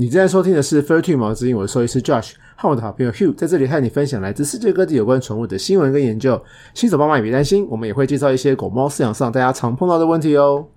你正在收听的是《Fur t y 毛之音》，我是兽医师 Josh，和我的好朋友 Hugh 在这里和你分享来自世界各地有关宠物的新闻跟研究。新手爸妈也别担心，我们也会介绍一些狗猫饲养上大家常碰到的问题哦。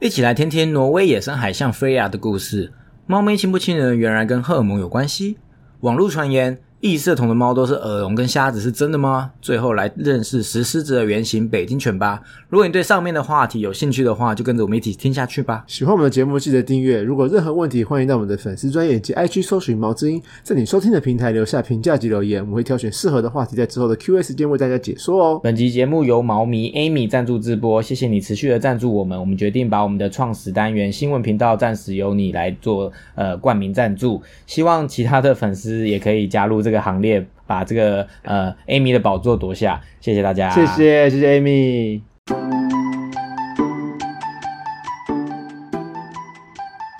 一起来听听挪威野生海象 Freya 的故事。猫咪亲不亲人，原来跟荷尔蒙有关系。网络传言。异色瞳的猫都是耳聋跟瞎子，是真的吗？最后来认识石狮子的原型北京犬吧。如果你对上面的话题有兴趣的话，就跟着我们一起听下去吧。喜欢我们的节目，记得订阅。如果任何问题，欢迎到我们的粉丝专业及 IG 搜寻毛之音，在你收听的平台留下评价及留言，我们会挑选适合的话题，在之后的 Q&A 时间为大家解说哦。本集节目由毛迷 Amy 赞助直播，谢谢你持续的赞助我们。我们决定把我们的创始单元新闻频道暂时由你来做呃冠名赞助，希望其他的粉丝也可以加入这个行列。把这个呃，Amy 的宝座夺下，谢谢大家，谢谢谢谢 Amy。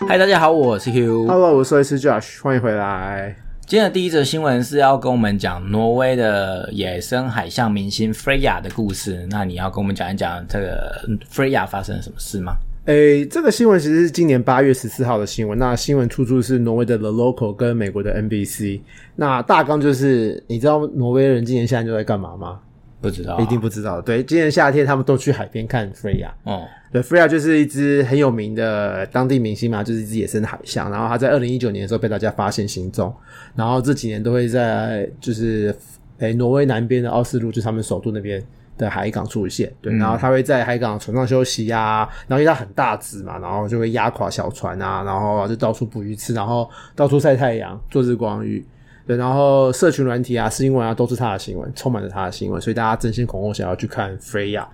嗨，大家好，我是 Hugh，Hello，我是 Josh，欢迎回来。今天的第一则新闻是要跟我们讲挪威的野生海象明星 Freya 的故事。那你要跟我们讲一讲这个 Freya 发生了什么事吗？诶，这个新闻其实是今年八月十四号的新闻。那新闻出处是挪威的 The Local 跟美国的 NBC。那大纲就是，你知道挪威人今年夏天都在干嘛吗？不知道，一定不知道。对，今年夏天他们都去海边看 Freya。哦，对，Freya 就是一只很有名的当地明星嘛，就是一只野生的海象。然后他在二零一九年的时候被大家发现行踪，然后这几年都会在就是诶挪威南边的奥斯陆，就是他们首都那边。的海港出现，对，然后他会在海港船上休息呀，然后因为它很大只嘛，然后就会压垮小船啊，然后就到处捕鱼吃，然后到处晒太阳做日光浴，对，然后社群软体啊、新闻啊都是他的新闻，充满着他的新闻，所以大家争先恐后想要去看 Freya，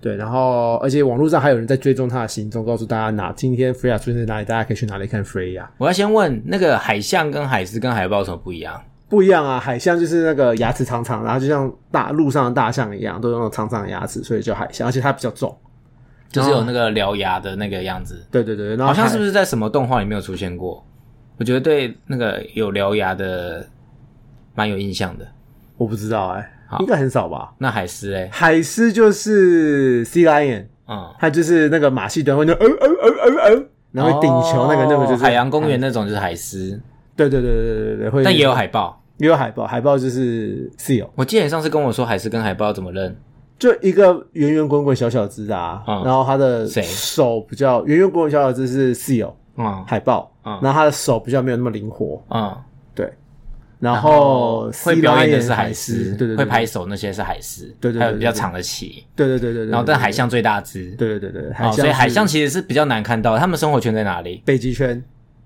对，然后而且网络上还有人在追踪他的行踪，告诉大家哪今天 Freya 出现在哪里，大家可以去哪里看 Freya。我要先问，那个海象跟海狮跟海豹有什么不一样？不一样啊，海象就是那个牙齿长长，然后就像大路上的大象一样，都有那种长长的牙齿，所以叫海象，而且它比较重，就是有那个獠牙的那个样子。对对对，好像是不是在什么动画里面有出现过？我觉得对那个有獠牙的蛮有印象的。我不知道哎，应该很少吧？那海狮哎，海狮就是 sea lion，嗯，它就是那个马戏团会那呃呃呃呃呃，然后顶球那个那个就是海洋公园那种就是海狮。对对对对对对会，但也有海豹。也有海豹，海豹就是 seal。我记得你上次跟我说海狮跟海豹怎么认？就一个圆圆滚滚小小只啊，然后它的手比较圆圆滚滚小小只是 seal，嗯，海豹，嗯，然后它的手比较没有那么灵活，嗯，对。然后会表演的是海狮，对对，会拍手那些是海狮，对对，还有比较长的鳍，对对对对然后但海象最大只，对对对对，所以海象其实是比较难看到。他们生活圈在哪里？北极圈。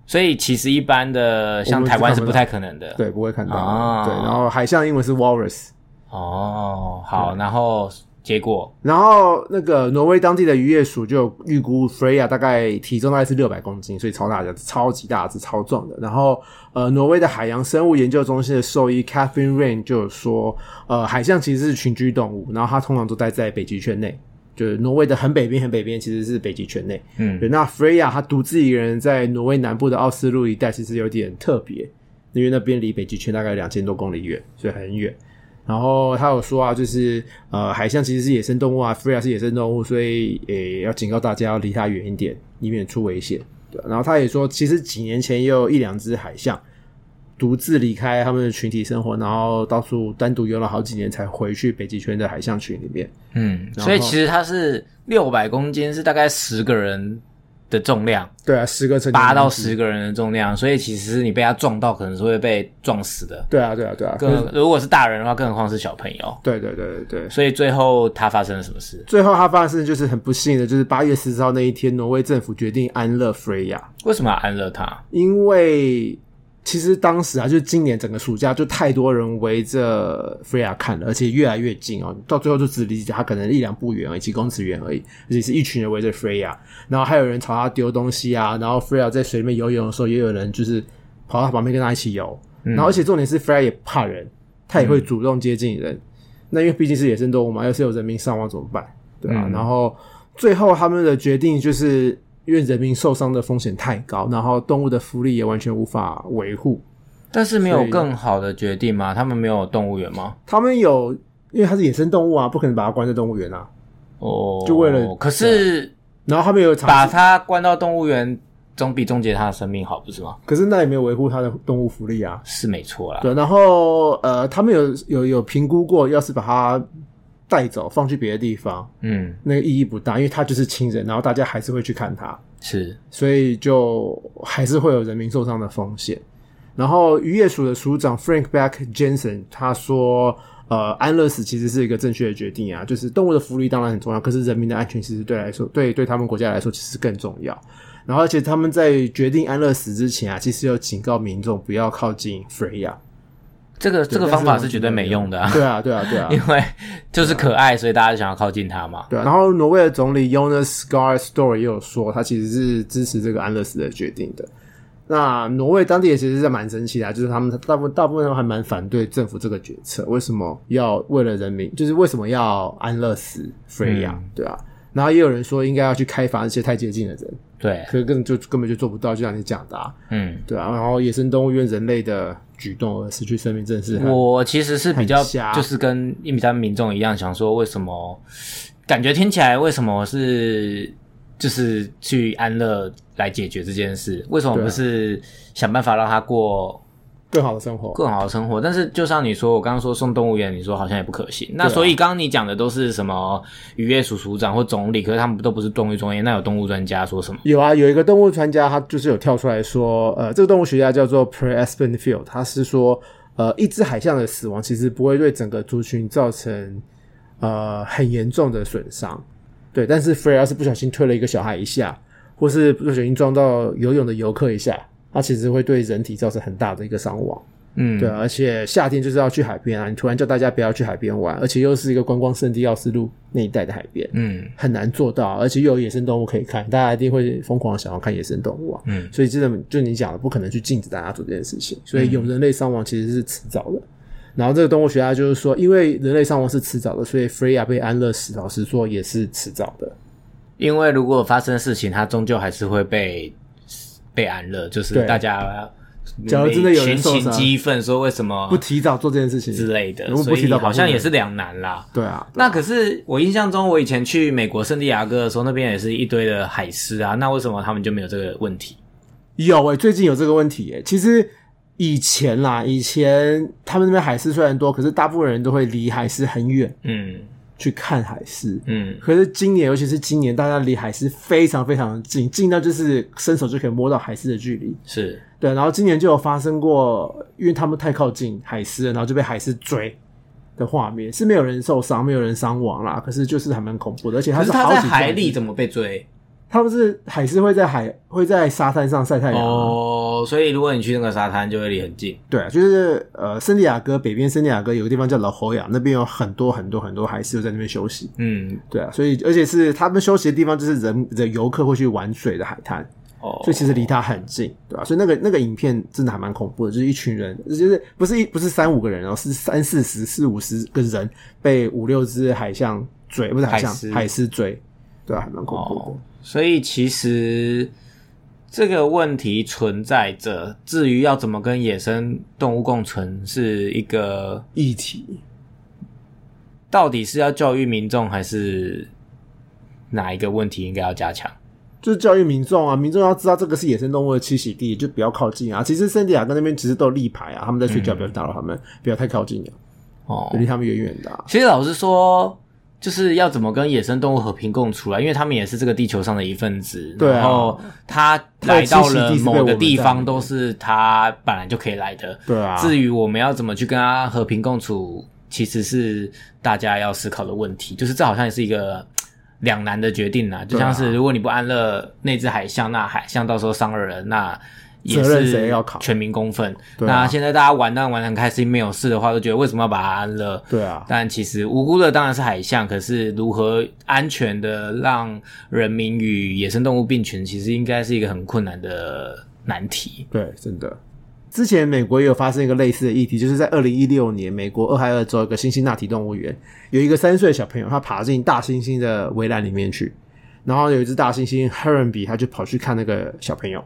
所以其实一般的像台湾是不太可能的，对，不会看到。对，然后海象英文是 walrus。哦，好，然后结果，然后那个挪威当地的渔业署就预估 Freya 大概体重大概是六百公斤，所以超大的，超级大只，超壮的。然后呃，挪威的海洋生物研究中心的兽医 Catherine Rain 就说，呃，海象其实是群居动物，然后它通常都待在北极圈内。就是挪威的很北边，很北边其实是北极圈内。嗯，对。那 Freya 他独自一个人在挪威南部的奥斯陆一带，其实有点特别，因为那边离北极圈大概两千多公里远，所以很远。然后他有说啊，就是呃，海象其实是野生动物啊，Freya 是野生动物，所以诶要警告大家要离它远一点，以免出危险。对。然后他也说，其实几年前也有一两只海象。独自离开他们的群体生活，然后到处单独游了好几年，才回去北极圈的海象群里面。嗯，所以其实它是六百公斤，是大概十个人的重量。对啊，十个乘八到十个人的重量，所以其实你被它撞到，可能是会被撞死的。对啊，对啊，对啊。更如果是大人的话，更何况是小朋友。对对对对对。所以最后他发生了什么事？最后他发生就是很不幸的，就是八月十四号那一天，挪威政府决定安乐 Freya。为什么要安乐他？因为。其实当时啊，就是今年整个暑假就太多人围着 Freya 看了，而且越来越近哦，到最后就只离他可能一两步远而已，几公尺远而已，而且是一群人围着 Freya，然后还有人朝他丢东西啊，然后 Freya 在水里面游泳的时候，也有人就是跑到旁边跟他一起游，然后而且重点是 Freya 也怕人，他也会主动接近人，那因为毕竟是野生动物嘛，要是有人民伤亡怎么办？对啊？然后最后他们的决定就是。因为人民受伤的风险太高，然后动物的福利也完全无法维护。但是没有更好的决定吗？他们没有动物园吗？他们有，因为它是野生动物啊，不可能把它关在动物园啊。哦，就为了，可是，然后他们有把它关到动物园，总比终结它的生命好，不是吗？可是那也没有维护它的动物福利啊。是没错啦。对，然后呃，他们有有有评估过，要是把它带走放去别的地方，嗯，那个意义不大，因为他就是亲人，然后大家还是会去看他，是，所以就还是会有人民受伤的风险。然后渔业署的署长 Frank Beck Jensen 他说，呃，安乐死其实是一个正确的决定啊，就是动物的福利当然很重要，可是人民的安全其实对来说，对对他们国家来说其实更重要。然后而且他们在决定安乐死之前啊，其实要警告民众不要靠近 Freya。这个这个方法是绝对没用的、啊，对啊，对啊，对啊，因为就是可爱，所以大家就想要靠近他嘛。对啊。然后挪威的总理 Jonas Gahr Store 也有说，他其实是支持这个安乐死的决定的。那挪威当地也其实是蛮生气的啊，就是他们大部分大部分都还蛮反对政府这个决策，为什么要为了人民，就是为什么要安乐死 Freya，、嗯对啊。然后也有人说应该要去开发那些太接近的人，对，可是根本就根本就做不到，就像你讲的、啊，嗯，对啊。然后野生动物因为人类的举动而失去生命，真的是我其实是比较就是跟一般民众一样，想说为什么感觉听起来为什么是就是去安乐来解决这件事？为什么不是想办法让他过更好的生活。更好的生活？但是就像你说，我刚刚说送动物园，你说好像也不可行。那所以刚刚你讲的都是什么渔业署署长或总理，可是他们都不是动物专业，那有动物专家说什么？有啊，有一个动物专家，他就是有跳出来说，呃，这个动物学家叫做 Pre Espenfield，他是说，呃，一只海象的死亡其实不会对整个族群造成呃很严重的损伤，对，但是 Freya 是不小心推了一个小孩一下，或是不小心撞到游泳的游客一下，它其实会对人体造成很大的一个伤亡。嗯，对啊，而且夏天就是要去海边啊，你突然叫大家不要去海边玩，而且又是一个观光圣地奥斯陆那一带的海边，嗯很难做到，而且又有野生动物可以看，大家一定会疯狂地想要看野生动物啊。嗯，所以真的就你讲的，不可能去禁止大家做这件事情，所以有人类伤亡其实是迟早的。然后这个动物学家就是说，因为人类伤亡是迟早的，所以 Freya 被安乐死，老实说也是迟早的。因为如果发生事情，它终究还是会被被安乐，就是对。大家假如真的有人群情受伤。激愤，说为什么不提早做这件事情。之类的，如果不提早保护人像也是两难啦。对啊，那可是我印象中，我以前去美国圣地亚哥的时候，那边也是一堆的海狮啊。那为什么他们就没有这个问题？有诶、最近有这个问题诶、其实以前啦，以前他们那边海狮虽然多，可是大部分人都会离海狮很远。嗯去看海狮。嗯，可是今年，尤其是今年，大家离海狮非常非常近，近到就是伸手就可以摸到海狮的距离。是对，然后今年就有发生过，因为他们太靠近海狮了，然后就被海狮追的画面，是没有人受伤，没有人伤亡啦，可是就是还蛮恐怖的，而且它可是他在好几海里，怎么被追？他不是海狮会在海会在沙滩上晒太阳啊、哦，所以如果你去那个沙滩，就会离很近。对啊，就是呃，圣地亚哥北边圣地亚哥有个地方叫老侯亚，那边有很多很多很多海狮在那边休息。嗯，对啊，所以而且是他们休息的地方，就是人的游客会去玩水的海滩，哦，所以其实离它很近，对吧、所以那个那个影片真的还蛮恐怖的，就是一群人，就是不是一不是三五个人哦，是三四十、四五十个人被五六只海象追，不是海象海狮海狮追，对啊，还蛮恐怖的。哦，所以其实这个问题存在着。至于要怎么跟野生动物共存，是一个议题到底是要教育民众，还是哪一个问题应该要加强？就是教育民众啊，民众要知道这个是野生动物的栖息地，就不要靠近啊。其实圣地亚哥那边其实都有立牌啊，他们在睡觉，不要打扰他们，不要太靠近啊，哦，离他们远远的、啊。其实老实说，就是要怎么跟野生动物和平共处啊，因为他们也是这个地球上的一份子。对啊然后他来到了某个地方，都是他本来就可以来的。对啊，至于我们要怎么去跟他和平共处，其实是大家要思考的问题。就是这好像也是一个两难的决定啊。就像啊是如果你不安乐那只海象，那海象到时候伤了人，那也是谁要扛全民公愤。对啊那现在大家玩当然玩得很开心，没有事的话，都觉得为什么要把它安乐？对啊，但其实无辜的当然是海象，可是如何安全的让人民与野生动物并存，其实应该是一个很困难的难题。对，真的。之前美国也有发生一个类似的议题，就是在二零一六年，美国俄亥俄州一个辛辛那提动物园，有一个三岁的小朋友，他爬进大猩猩的围栏里面去，然后有一只大猩猩 Heronby，他就跑去看那个小朋友，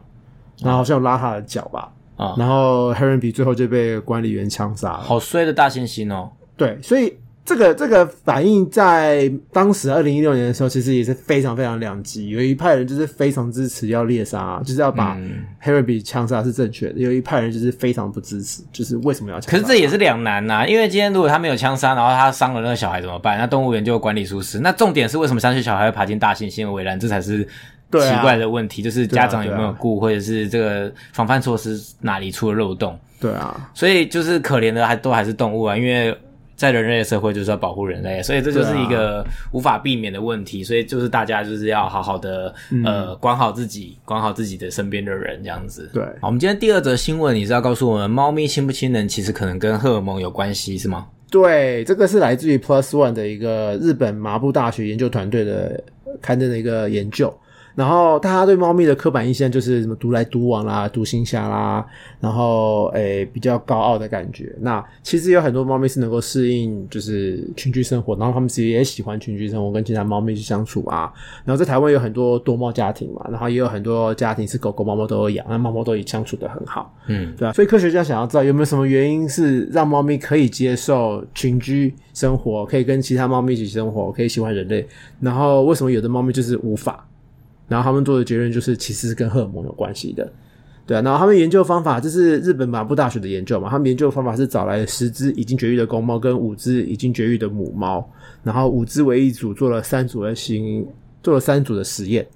然后好像有拉他的脚吧，啊然后 Heronby 最后就被管理员枪杀了。好衰的大猩猩哦！对，所以这个这个反应在当时二零一六年的时候，其实也是非常非常两极。有一派人就是非常支持要猎杀，就是要把嗯 Harry 比枪杀是正确的；有一派人就是非常不支持，就是为什么要枪杀？可是这也是两难呐、因为今天如果他没有枪杀，然后他伤了那个小孩怎么办？那动物园就管理疏失。那重点是为什么三岁小孩会爬进大猩猩的围栏？这才是奇怪的问题，就是家长有没有顾，或者是这个防范措施哪里出了漏洞？对啊，所以就是可怜的还都还是动物啊，因为在人类的社会就是要保护人类，所以这就是一个无法避免的问题。所以就是大家就是要好好的、呃管好自己，管好自己的身边的人，这样子。对好，我们今天第二则新闻，你是要告诉我们猫咪亲不亲人，其实可能跟荷尔蒙有关系，是吗？对，这个是来自于 Plus One 的一个日本麻布大学研究团队的刊登的一个研究。然后大家对猫咪的刻板印象就是什么独来独往啦、独行侠啦，然后诶比较高傲的感觉。那其实有很多猫咪是能够适应就是群居生活，然后它们其实也喜欢群居生活，跟其他猫咪去相处啊。然后在台湾有很多多猫家庭嘛，然后也有很多家庭是狗狗、猫猫都有养，那猫猫都也相处的很好。嗯，对啊，所以科学家想要知道有没有什么原因是让猫咪可以接受群居生活，可以跟其他猫咪一起生活，可以喜欢人类，然后为什么有的猫咪就是无法？然后他们做的结论就是其实是跟荷尔蒙有关系的。对啊，然后他们研究方法，这是日本马布大学的研究嘛？他们研究方法是找来十只已经绝育的公猫跟五只已经绝育的母猫，然后五只为一组，做了三组的行，做了三组的实验。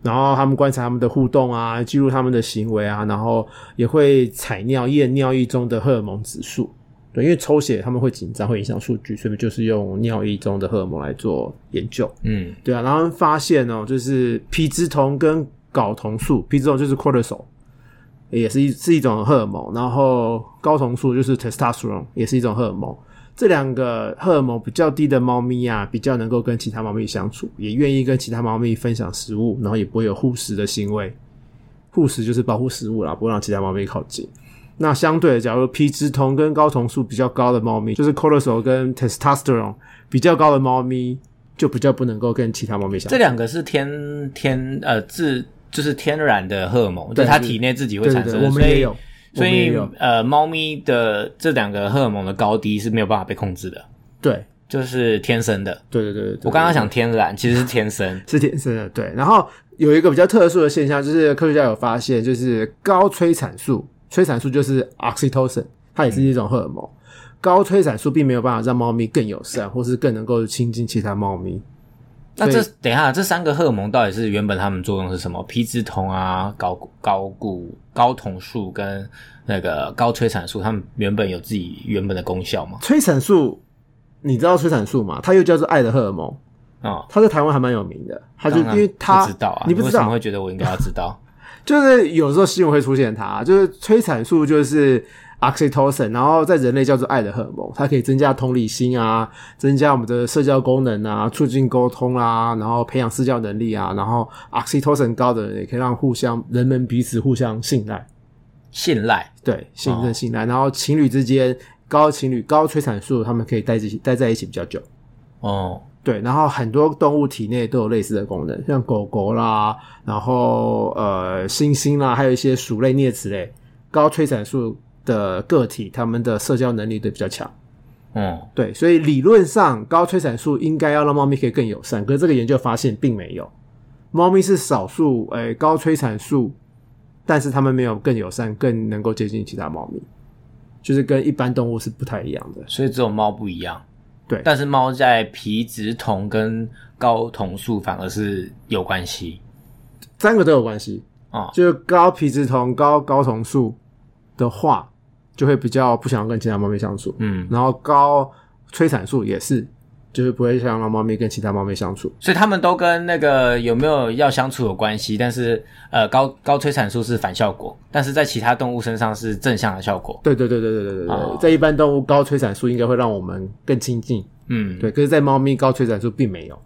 然后他们观察他们的互动啊，记录他们的行为啊，然后也会采尿验尿液中的荷尔蒙指数。对，因为抽血他们会紧张，会影响数据，所以就是用尿液中的荷尔蒙来做研究。嗯，对啊，然后发现哦，就是皮质酮跟睾酮素，皮质酮就是 cortisol，也是一是一种荷尔蒙，然后睾酮素就是 testosterone，也是一种荷尔蒙。这两个荷尔蒙比较低的猫咪啊，比较能够跟其他猫咪相处，也愿意跟其他猫咪分享食物，然后也不会有护食的行为。护食就是保护食物啦，不会让其他猫咪靠近。那相对的，假如皮质酮跟睾酮素比较高的猫咪，就是 cortisol 跟 testosterone 比较高的猫咪，就比较不能够跟其他猫咪相处。这两个是天天呃自就是天然的荷尔蒙，就是它体内自己会对对对，产生的，所以我们也有，所以呃，猫咪的这两个荷尔蒙的高低是没有办法被控制的，对就是天生的。对对对对对。我刚刚想天然，其实是天生。是天生的，对。然后有一个比较特殊的现象，就是科学家有发现，就是高催产素，催产素就是 oxytocin，它也是一种荷尔蒙。高催产素并没有办法让猫咪更友善，或是更能够亲近其他猫咪。那这等一下，这三个荷尔蒙到底是原本它们作用是什么？皮质酮啊、高高固、高酮素跟那个高催产素，它们原本有自己原本的功效吗？催产素，你知道催产素吗？它又叫做爱的荷尔蒙，啊、它在台湾还蛮有名的。它就因为它不知道啊，你不知道为什么会，觉得我应该要知道？就是有时候新闻会出现它，就是催产素就是 oxytocin，然后在人类叫做爱的荷尔蒙，它可以增加同理心啊，增加我们的社交功能啊，促进沟通啊，然后培养社交能力啊，然后 oxytocin 高的人也可以让互相人们彼此互相信赖，信赖。对，信任信赖，然后情侣之间高情侣高催产素，他们可以待一起待在一起比较久。哦，对，然后很多动物体内都有类似的功能，像狗狗啦，然后呃猩猩啦，还有一些鼠类、啮齿类，高催产素的个体，它们的社交能力都比较强。嗯，对，所以理论上高催产素应该要让猫咪可以更友善，可是这个研究发现并没有，猫咪是少数诶、高催产素，但是它们没有更友善，更能够接近其他猫咪，就是跟一般动物是不太一样的。所以只有猫不一样。对。但是猫在皮质酮跟睾酮素反而是有关系。三个都有关系，啊、就是高皮质酮、高睾酮素的话，就会比较不想要跟其他猫咪相处。嗯，然后高催产素也是，就是不会想让猫咪跟其他猫咪相处。所以他们都跟那个有没有要相处有关系，但是呃高高催产素是反效果，但是在其他动物身上是正向的效果。对对对对对对对对，哦在一般动物高催产素应该会让我们更亲近，嗯，对，可是，在猫咪高催产素并没有，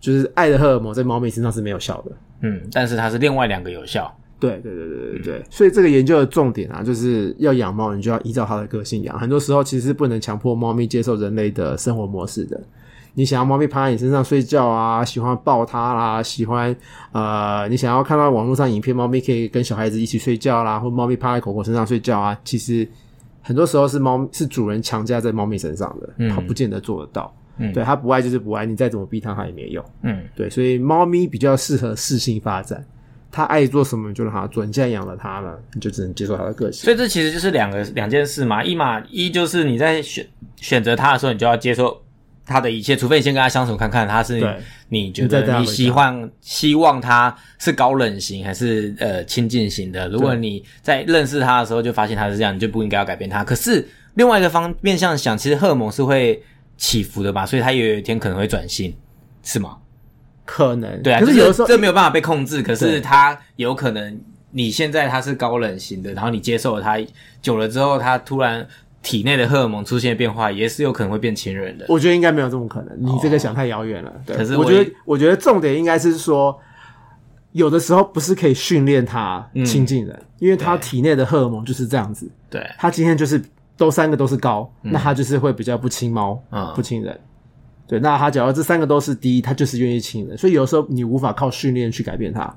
就是爱的荷尔蒙在猫咪身上是没有效的。嗯，但是它是另外两个有效。对对对对对对，所以这个研究的重点啊，就是要养猫，你就要依照它的个性养。很多时候其实是不能强迫猫咪接受人类的生活模式的。你想要猫咪趴在你身上睡觉啊，喜欢抱它啦，喜欢呃，你想要看到网络上影片，猫咪可以跟小孩子一起睡觉啦，或猫咪趴在狗狗身上睡觉啊，其实很多时候是猫是主人强加在猫咪身上的，嗯它不见得做得到。嗯对，它不爱就是不爱，你再怎么逼它，它也没用。嗯，对，所以猫咪比较适合适性发展，它爱做什么就让他做。你现在养了他了，你就只能接受他的个性。所以这其实就是两个两件事嘛。一嘛一就是你在选选择他的时候，你就要接受他的一切，除非你先跟他相处看看，他是你觉得你希望希望他是高冷型还是呃亲近型的。如果你在认识他的时候就发现他是这样，你就不应该要改变他。可是另外一个方面向想，其实荷尔蒙是会起伏的吧，所以他有一天可能会转性，是吗？可能对啊，可是有的时候这没有办法被控制，可是对它有可能你现在他是高冷型的，然后你接受了他久了之后，他突然体内的荷尔蒙出现变化，也是有可能会变亲人的。我觉得应该没有这么可能，你这个想太遥远了。对，可是我我觉得，我觉得重点应该是说，有的时候不是可以训练他亲近人，因为他体内的荷尔蒙就是这样子。对，他今天就是都三个都是高，那他就是会比较不亲猫，嗯不亲人。对，那他假如这三个都是低，他就是愿意亲人，所以有时候你无法靠训练去改变它，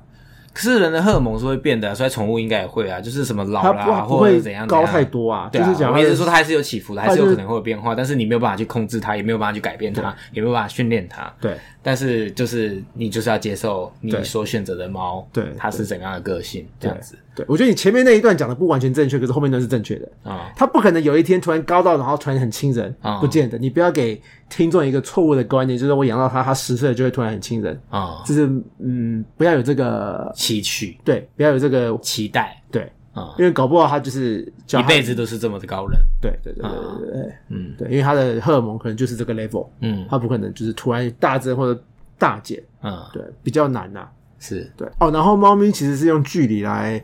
可是人的荷尔蒙是会变的啊，所以宠物应该也会啊，就是什么老它啦，或者怎样高太多啊。对啊，就是假如我意思是说它还是有起伏的，还是是有可能会有变化，但是你没有办法去控制它，也没有办法去改变它，也没有办法训练它。对但是就是你就是要接受你所选择的猫，对它是怎样的个性，这样子对，我觉得你前面那一段讲的不完全正确，可是后面那是正确的。啊。它不可能有一天突然高到，然后突然很亲人，啊。不见得。你不要给听众一个错误的观念，就是我养到它，它十岁就会突然很亲人，啊、就是嗯，不要有这个期许、对，不要有这个期待。对，啊、因为搞不好它就是教一辈子都是这么的高冷。对对对对对对对，嗯。对，因为它的荷尔蒙可能就是这个 level，嗯。它不可能就是突然大增或者大减，嗯，对，比较难呐、是。对。哦，然后猫咪其实是用距离来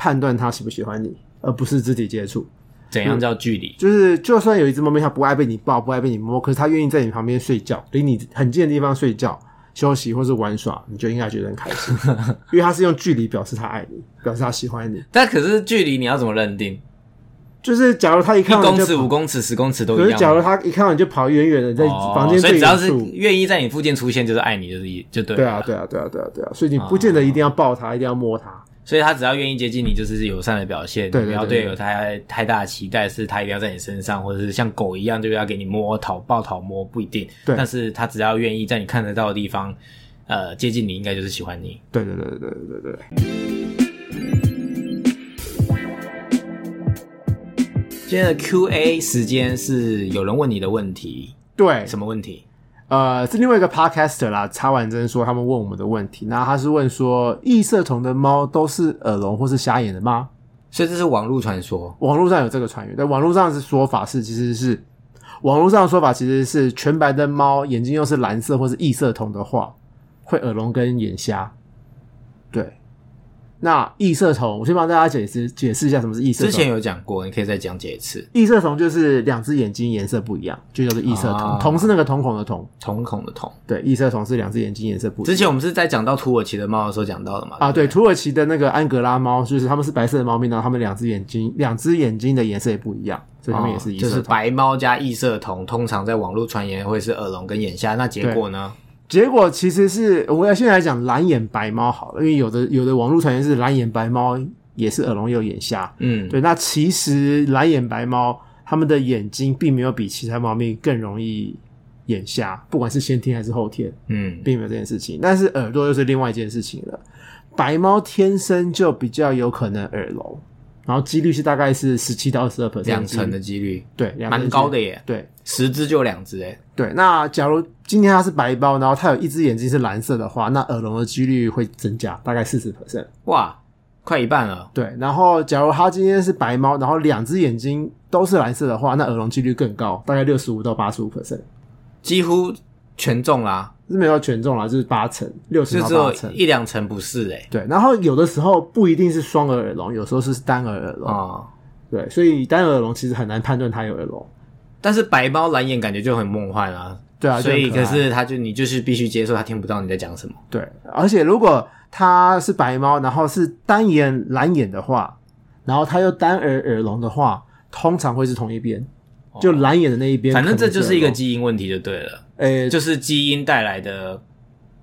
判断它喜不喜欢你，而不是肢体接触。怎样叫距离？就是就算有一只猫咪它不爱被你抱，不爱被你摸，可是它愿意在你旁边睡觉，离你很近的地方睡觉、休息或是玩耍，你就应该觉得很开心，因为它是用距离表示它爱你，表示它喜欢你。但可是距离你要怎么认定？就是假如它一一公尺、看到你就跑五公尺、十公尺都可是一样吗。假如它一看到你就跑远远的，在哦房间所以只要是。愿意在你附近出现，就是爱你，就是一就对。对啊，对啊，对啊，对啊，对啊，所以你不见得一定要抱它，一定要摸它。所以他只要愿意接近你，就是友善的表现。对不要对有太太大的期待，是他一定要在你身上，或者是像狗一样就要给你摸、讨抱、讨摸，不一定。对但是他只要愿意在你看得到的地方，呃，接近你，应该就是喜欢你。对对对对对对对。今天的 Q&A 时间是有人问你的问题，对，什么问题？呃，是另外一个 podcaster 啦，插完针说他们问我们的问题，那他是问说，异色瞳的猫都是耳聋或是瞎眼的吗？所以这是网络传说。网络上有这个传言，但网络上是说法是其实是网络上的说法其实是全白的猫眼睛又是蓝色或是异色瞳的话，会耳聋跟眼瞎。对，那异色瞳，我先帮大家解释解释一下什么是异色瞳。之前有讲过，你可以再讲解一次。异色瞳就是两只眼睛颜色不一样，就叫做异色瞳。啊瞳是那个瞳孔的瞳，瞳孔的瞳，对，异色瞳是两只眼睛颜色不一样。之前我们是在讲到土耳其的猫的时候讲到的嘛？啊，对，土耳其的那个安格拉猫，就是它们是白色的猫咪，然后它们两只眼睛，两只眼睛的颜色也不一样，所以它们也是异色哦就是。白猫加异色瞳，通常在网络传言会是耳聋跟眼瞎，那结果呢？结果其实是我要先来讲蓝眼白猫好了，因为有的有的网络传言是蓝眼白猫也是耳聋又眼瞎，嗯，对，那其实蓝眼白猫它们的眼睛并没有比其他猫咪更容易眼瞎，不管是先天还是后天，嗯，并没有这件事情。但是耳朵又是另外一件事情了，白猫天生就比较有可能耳聋。然后几率是大概是十七到二十二 percent，两成的几率，对，蛮高的耶，对。十只就两只哎，对，那假如今天它是白包，然后它有一只眼睛是蓝色的话，那耳聋的几率会增加，大概四十 percent。哇，快一半了，对，然后假如它今天是白猫，然后两只眼睛都是蓝色的话，那耳聋几率更高，大概六十五到八十五 percent，几乎全中啦，是没有权重啦，就是八成，六层就只。一两成不是哎，对，然后有的时候不一定是双耳耳聋，有时候是单耳耳聋。哦，对，所以单耳耳聋其实很难判断它有耳聋。但是白猫蓝眼感觉就很梦幻啊，对啊，所以可是它就你就是必须接受它听不到你在讲什么，对，而且如果它是白猫，然后是单眼蓝眼的话，然后它又单耳耳聋的话，通常会是同一边，就蓝眼的那一边。哦反正这就是一个基因问题就对了，耳聋，呃，就是基因带来的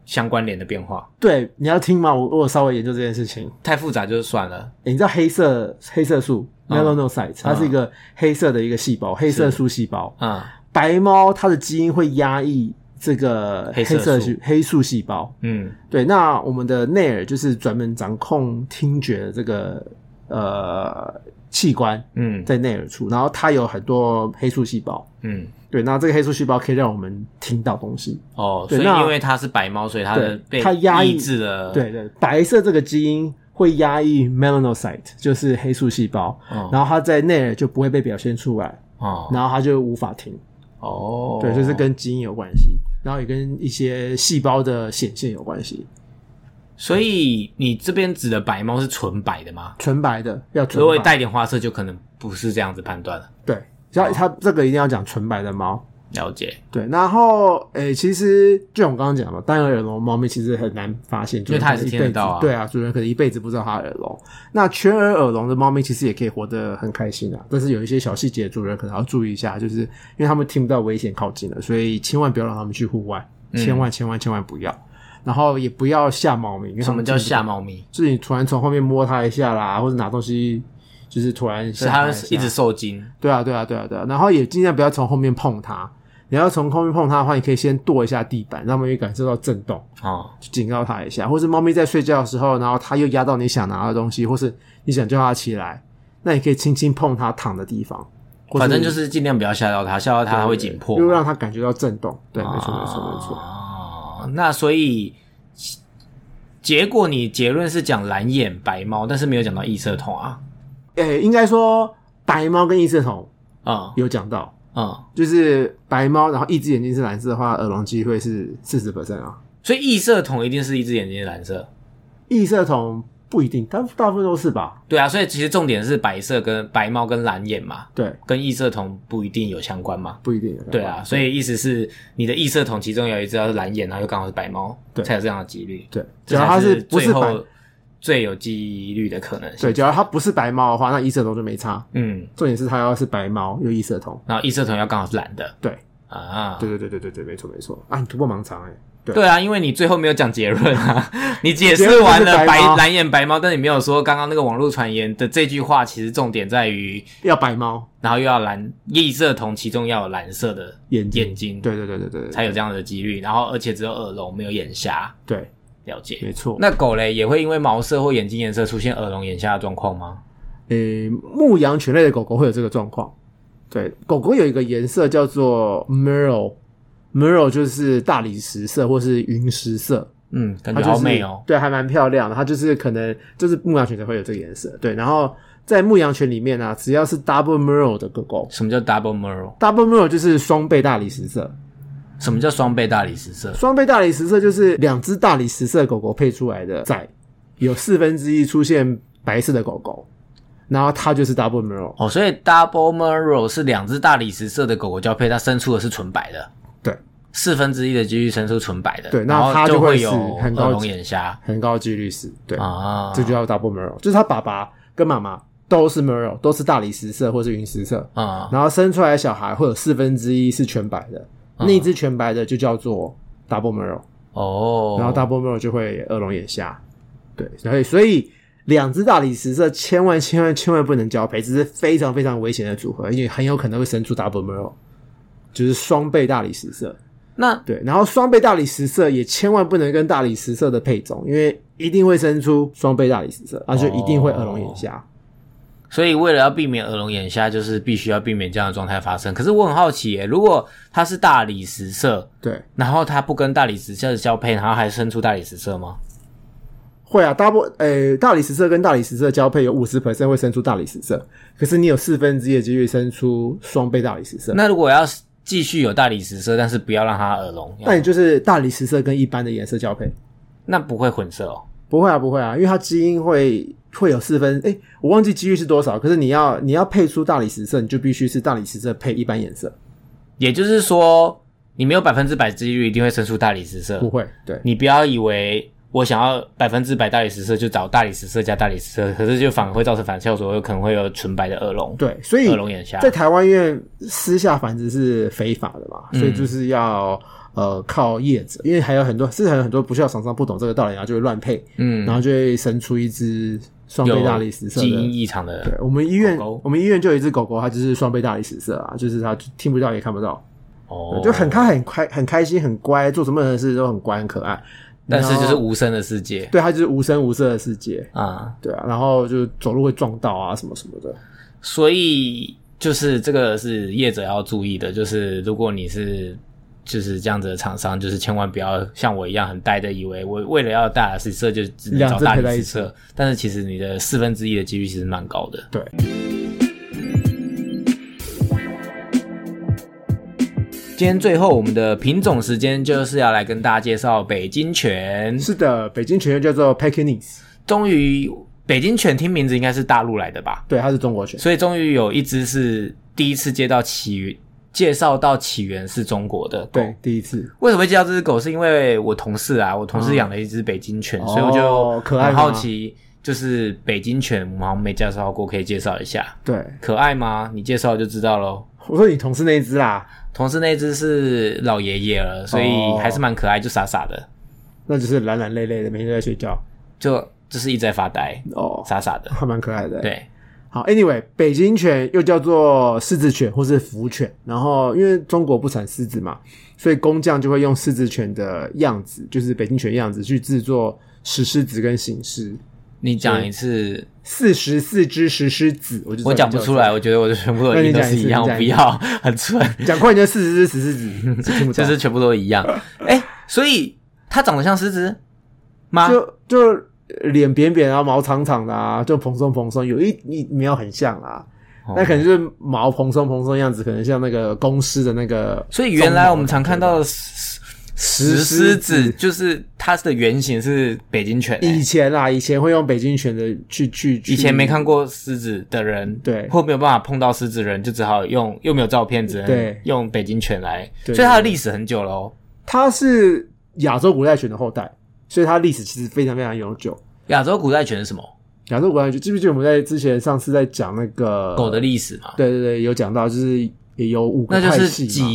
相关联的变化？对，你要听吗？我我稍微研究这件事情。太复杂就算了。诶你知道黑色黑色素嗯 melanocyte，、它是一个黑色的一个细胞，黑色素细胞。嗯白猫它的基因会压抑这个黑色素色素黑素细胞。嗯对，那我们的内耳就是专门掌控听觉的这个呃器官，嗯在内耳处，然后它有很多黑素细胞。嗯。对，那这个黑素细胞可以让我们听到东西。哦，所以因为它是白猫，所以它的对被它压抑抑制了。对对，白色这个基因会压抑 melanocyte，就是黑素细胞，哦然后它在内耳就不会被表现出来，哦然后它就无法听。哦，对，就是跟基因有关系，然后也跟一些细胞的显现有关系。所以你这边指的白猫是纯白的吗？纯白的要如果纯白，带点花色，就可能不是这样子判断了。对，要它这个一定要讲纯白的猫。了解，对，然后诶、其实就像我刚刚讲的，单耳聋猫咪其实很难发现，因为它还是主人可能一辈子听得到啊对啊，主人可能一辈子不知道它耳聋。那全耳耳聋的猫咪其实也可以活得很开心啊，但是有一些小细节，主人可能要注意一下，就是因为他们听不到危险靠近了，所以千万不要让他们去户外，嗯千万千万千万不要。然后也不要吓猫咪，什么叫吓？猫咪？就是你突然从后面摸它一下啦，或者拿东西，就是突然所以它吓它一直受惊。对啊，对啊，对啊，对啊。然后也尽量不要从后面碰它。你要从后面碰它的话，你可以先跺一下地板，让猫咪感受到震动，哦，就警告它一下。或是猫咪在睡觉的时候，然后它又压到你想拿的东西，或是你想叫它起来，那你可以轻轻碰它躺的地方，反正就是尽量不要吓到它，吓到它它会紧迫嘛。又让它感觉到震动。对，没错，没错，没错。哦，那所以结果你结论是讲蓝眼白猫，但是没有讲到异色瞳啊。诶、应该说白猫跟异色瞳啊有讲到，嗯，就是白猫，然后一只眼睛是蓝色的话，耳聋机会是四十 percent 啊。所以异色瞳一定是一只眼睛是蓝色。异色瞳不一定，大大部分都是吧？对啊，所以其实重点是白色跟白猫跟蓝眼嘛，对，跟异色瞳不一定有相关嘛。不一定。对啊，所以意思是你的异色瞳其中有一只要是蓝眼，然后又刚好是白猫，对才有这样的几率。对，只要它是不是白，最后最有几率的可能性。对，只要它不是白猫的话，那异色瞳就没差。嗯，重点是它要是白猫又异色瞳。然后异色瞳要刚好是蓝的对，啊。对对对对对对，没错没错。啊，你突破盲肠哎、对对啊，因为你最后没有讲结论啊，你解释完了白蓝眼白猫，但你没有说刚刚那个网络传言的这句话，其实重点在于，要白猫然后又要蓝异色瞳，其中要有蓝色的眼睛，眼睛，对对对对对对，才有这样的几率。然后而且只有耳聋，没有眼瞎，对，了解。没错。那狗嘞也会因为毛色或眼睛颜色出现耳聋眼瞎的状况吗？诶、牧羊犬类的狗狗会有这个状况。对，狗狗有一个颜色叫做 merle，merle 就是大理石色或是云石色，嗯，感觉它就是好美哦。对，还蛮漂亮的。它就是可能就是牧羊犬才会有这个颜色。对，然后在牧羊犬里面呢、只要是 double merle 的狗狗什么叫 double merle？，double merle 就是双倍大理石色。什么叫双倍大理石色？双倍大理石色就是两只大理石色狗狗配出来的崽，有四分之一出现白色的狗狗，然后它就是 double merle。哦，所以 double merle 是两只大理石色的狗狗交配，它生出的是纯白的，对，四分之一的几率生出纯白的，对那然后它就会有很高龙眼瞎。很高的几率是对，啊。这就叫 double merle，就是他爸爸跟妈妈都是 merle，都是大理石色或是云石色，啊。然后生出来的小孩会有四分之一是全白的，那一只全白的就叫做 double merle，、哦，然后 double merle 就会耳聋眼瞎，对，所以所以两只大理石色千万千万千万不能交配，这是非常非常危险的组合，因为很有可能会生出 double merle，就是双倍大理石色。那对，然后双倍大理石色也千万不能跟大理石色的配种，因为一定会生出双倍大理石色，而且一定会耳聋眼瞎。所以为了要避免耳聋眼瞎，就是必须要避免这样的状态发生。可是我很好奇耶，如果它是大理石色，对，然后它不跟大理石色交配，然后还生出大理石色吗？会啊，double 呃、大理石色跟大理石色交配有五十 percent 会生出大理石色，可是你有四分之一的几率生出双倍大理石色。那如果要继续有大理石色，但是不要让它耳聋，那你就是大理石色跟一般的颜色交配，那不会混色哦。不会啊，不会啊，因为它基因会会有四分，诶、我忘记几率是多少，可是你要你要配出大理石色，你就必须是大理石色配一般颜色，也就是说，你没有百分之百几率一定会生出大理石色不。会，对，你不要以为我想要百分之百大理石色，就找大理石色加大理石色，可是就反而会造成反效果，有可能会有纯白的耳聋、对，所以耳聋眼瞎。在台湾因为私下繁殖是非法的嘛，所以就是要呃靠业者，因为还有很多是还有很多不需要厂商不懂这个道理，然后就会乱配，嗯，然后就会生出一只双倍大理石色基因。异常的对，我们医院我们医院就有一只狗狗，它就是双倍大理石色啊，就是它听不到也看不到，哦，就很它很开很开心很乖，做什么事都很乖很可爱。但是就是无声的世界。对它就是无声无色的世界，啊，对啊，然后就走路会撞到啊什么什么的。所以就是这个是业者要注意的，就是如果你是就是这样子的厂商，就是千万不要像我一样很呆的以为我为了要大理石色就只能找大只配在一起。理石色，但是其实你的四分之一的几率其实蛮高的。对，今天最后我们的品种时间就是要来跟大家介绍北京犬，是的，北京犬又叫做 Pekingese，终于北京犬听名字应该是大陆来的吧？对，它是中国犬。所以终于有一只是第一次接到起源，介绍到起源是中国的狗。对，第一次为什么会介绍这只狗？是因为我同事啊，我同事养了一只北京犬，嗯所以我就很好奇，就是北京犬，我们好像没介绍过，可以介绍一下。对，可爱吗？你介绍就知道喽。我说你同事那一只啦，同事那只是老爷爷了，所以哦还是蛮可爱，就傻傻的，那就是懒懒累累的，每天都在睡觉。就就是一直在发呆，哦，傻傻的。还 蛮可爱的。，对，好，Anyway，北京犬又叫做狮子犬或是福犬，然后因为中国不产狮子嘛，所以工匠就会用狮子犬的样子，就是北京犬样子去制作石狮子跟醒狮。你讲一次，四十四只石狮子，我就我讲不出来，我觉得我的全部的音都是一样，我不要，很蠢。讲快，你就四十只石狮子。就是全部都一样。哎、所以它长得像狮子吗？就就脸扁扁啊，毛长长的啊，就蓬松蓬松，有一一苗很像啊。哦那可能就是毛蓬松蓬松样子，可能像那个公狮的那个。所以原来我们常看到的石石狮狮子，就是它的原型是北京犬、欸以前啦，以前会用北京犬的去去。去以前没看过狮子的人，对或没有办法碰到狮子的人，就只好用又没有照片，只能对用北京犬来。所以它的历史很久了哦。它是亚洲古代犬的后代，所以它历史其实非常非常悠久。亚洲古代犬是什么？亚洲古代犬，记不记得我们在之前上次在讲那个狗的历史嘛？对对对，有讲到，就是也有五个那就是派系嘛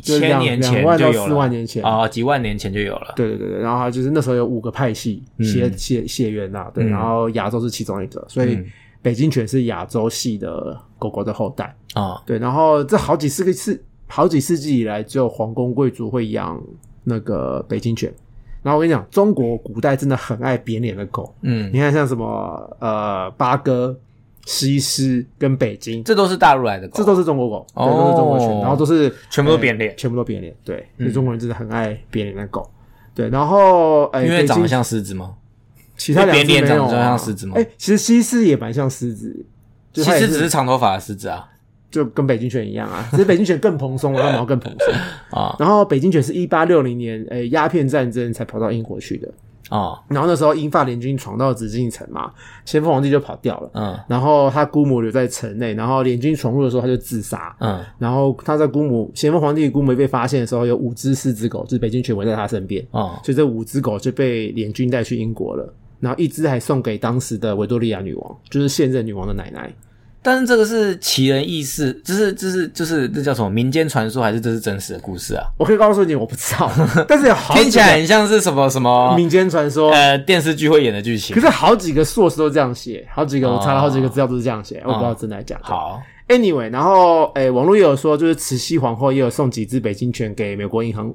千年前就有了，四万年前。哦，几万年前就有了。对对对对，然后它就是那时候有五个派系血血血缘呐，对，嗯。然后亚洲是其中一个，所以嗯。北京犬是亚洲系的狗狗的后代，啊、对，然后这好几世个世好几世纪以来，只有皇宫贵族会养那个北京犬。然后我跟你讲，中国古代真的很爱扁脸的狗，嗯，你看像什么呃八哥、西施跟北京，这都是大陆来的狗，这都是中国狗，对，哦。都是中国犬，然后都是全部都扁脸。呃全部都扁脸，对，嗯。所以中国人真的很爱扁脸的狗，对，然后呃，因为长得像狮子吗？其他两只因为扁脸没有长得就啊像狮子吗？哎、其实西施也蛮像狮子，就它也其实只是长头发的狮子啊。就跟北京犬一样啊，只是北京犬更蓬松了，它毛更蓬松。啊。然后北京犬是一八六零年，诶、鸦片战争才跑到英国去的。啊然后那时候英法联军闯到紫禁城嘛，咸丰皇帝就跑掉了。嗯然后他姑母留在城内，然后联军闯入的时候他就自杀。嗯然后他在姑母咸丰皇帝的姑母被发现的时候，有五只四只狗，就是北京犬围在他身边，哦所以这五只狗就被联军带去英国了。然后一只还送给当时的维多利亚女王，就是现任女王的奶奶。但是这个是奇人异事，这是这是就是这叫什么民间传说，还是这是真实的故事啊？我可以告诉你，我不知道，但是有好听起来很像是什么什么民间传说。呃电视剧会演的剧情可。是好几个 source 都这样写，好几个我查了哦好几个资料都是这样写，我不知道真的还假的。好，Anyway，然后诶，网络也有说，就是慈禧皇后也有送几只北京犬给美国银行，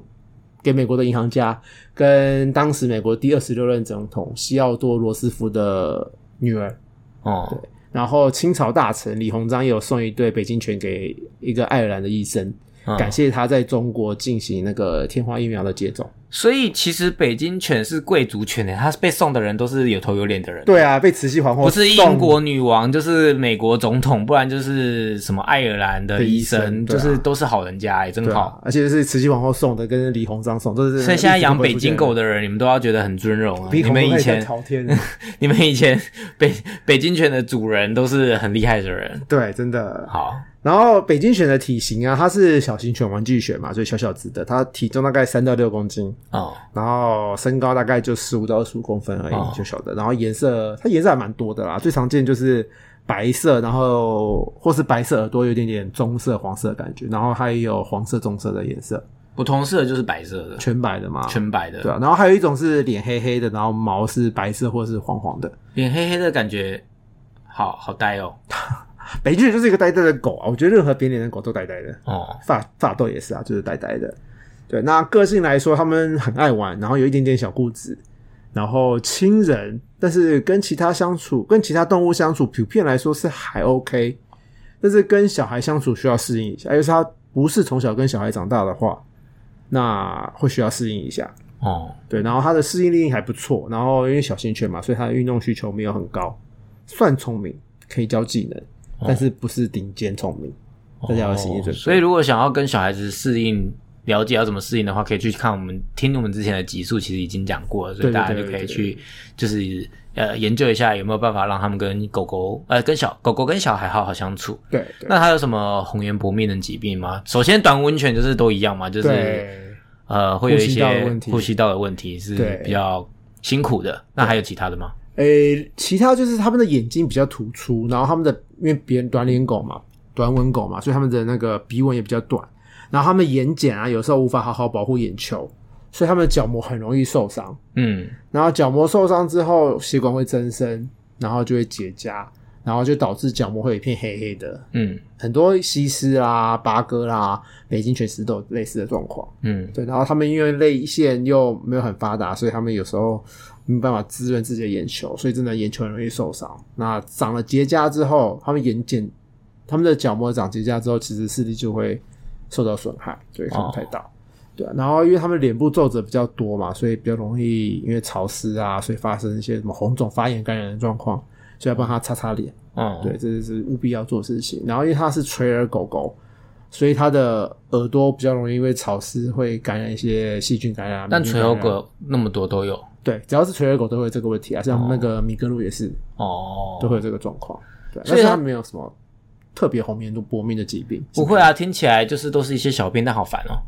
给美国的银行家，跟当时美国第二十六任总统西奥多·罗斯福的女儿。哦然后清朝大臣李鸿章也有送一对北京犬给一个爱尔兰的医生，感谢他在中国进行那个天花疫苗的接种。所以其实北京犬是贵族犬诶，它被送的人都是有头有脸的人。对啊，被慈禧皇后不是英国女王，就是美国总统，不然就是什么爱尔兰的医生就是都是好人家哎，真好。啊，而且是慈禧皇后送的，跟李鸿章送，都是所以现在养北京狗的，人，你们都要觉得很尊荣啊！你们以前，朝天，你们以前北北京犬的主人都是很厉害的人。对，真的。好，然后北京犬的体型啊，它是小型犬玩具犬嘛，所以小小只的，它体重大概三到六公斤，哦，然后身高大概就十五到二十五公分而已，哦就小的。然后颜色，它颜色还蛮多的啦，最常见就是白色，然后或是白色耳朵有一点点棕色、黄色的感觉，然后还有黄色、棕色的颜色。我同事的就是白色的，全白的嘛，全白的，对啊。然后还有一种是脸黑黑的，然后毛是白色或是黄黄的。脸黑黑的感觉，好好呆哦。北极犬就是一个呆呆的狗啊，我觉得任何扁脸的狗都呆呆的。哦，发发豆也是啊，就是呆呆的。对，那个性来说，他们很爱玩，然后有一点点小固执，然后亲人，但是跟其他相处，跟其他动物相处，普遍来说是还 OK。但是跟小孩相处需要适应一下，而且他不是从小跟小孩长大的话，那会需要适应一下。哦，对，然后他的适应力还不错，然后因为小型犬嘛，所以他的运动需求没有很高，算聪明，可以教技能，但是不是顶尖聪明，大家要心理准备。哦所以如果想要跟小孩子适应。了解要怎么适应的话，可以去看我们听我们之前的集数，其实已经讲过了，所以大家就可以去就是呃研究一下有没有办法让他们跟狗狗呃跟小狗狗跟小孩好好相处。对，对那它有什么红颜薄命的疾病吗？首先短温泉就是都一样嘛，就是呃会有一些呼吸道的问题是比较辛苦的。那还有其他的吗？诶，其他就是他们的眼睛比较突出，然后他们的因为别人短脸狗嘛，短吻狗嘛，所以他们的那个鼻纹也比较短，然后他们眼睑啊有时候无法好好保护眼球，所以他们的角膜很容易受伤。嗯，然后角膜受伤之后，血管会增生，然后就会结痂，然后就导致角膜会有一片黑黑的。嗯很多西施啦、八哥啦、北京犬狮都有类似的状况。嗯对，然后他们因为泪腺又没有很发达，所以他们有时候没有办法滋润自己的眼球，所以真的眼球很容易受伤。那长了结痂之后，他们眼睑、他们的角膜长结痂之后，其实视力就会受到损害，所以看不太到。对啊，然后因为他们脸部皱褶比较多嘛，所以比较容易因为潮湿啊，所以发生一些什么红肿、发炎、感染的状况，所以要帮他擦擦脸。嗯，对，这是务必要做的事情。然后因为它是垂耳狗狗，所以它的耳朵比较容易因为潮湿会感染一些细菌感染啊。但垂耳狗那么多都有对，只要是垂耳狗都会有这个问题啊，像那个米格鲁也是、哦，都会有这个状况。对，所以它但是它没有什么特别红面度薄命的疾病。不会啊，听起来就是都是一些小病，但好烦哦，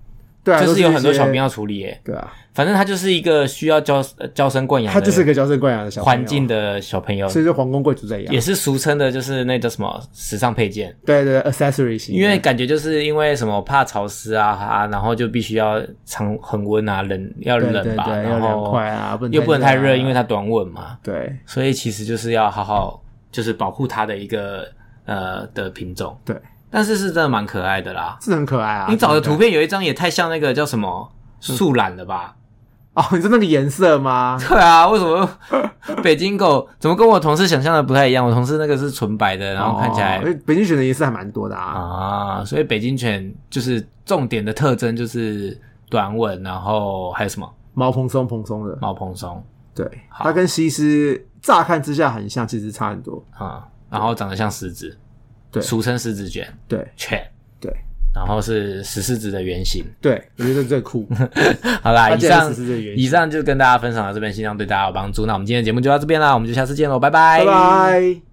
对啊，就是有很多小病病。要处理耶。对啊，反正它就是一个需要娇呃娇生惯养的，它就是个娇生惯养的环境，的小朋友，所以就皇宫贵族在养也。是俗称的，就是那叫什么时尚配件。对对对，accessory 型的。因为感觉就是因为什么怕潮湿啊啊，然后就必须要常恒温啊，冷要对冷吧，然凉后快啊，又不能太热，啊因为它短吻嘛，对所以其实就是要好好就是保护它的一个呃的品种。对，但是是真的蛮可爱的啦。是很可爱啊。你找的图片有一张也太像那个叫什么树懒了吧？哦，你说那个颜色吗？对啊，为什么北京狗怎么跟我同事想象的不太一样？我同事那个是纯白的，然后看起来北京犬的颜色还蛮多的啊。啊，所以北京犬就是重点的特征就是短吻，然后还有什么毛蓬松蓬松的，毛蓬松对，它跟西施乍看之下很像，其实差很多。啊、然后长得像狮子，对俗称狮子卷对犬，对然后是十四指的原型。对，我觉得最酷。好啦，以上以上就跟大家分享到这边，希望对大家有帮助。那我们今天的节目就到这边啦，我们就下次见喽，拜拜，拜拜。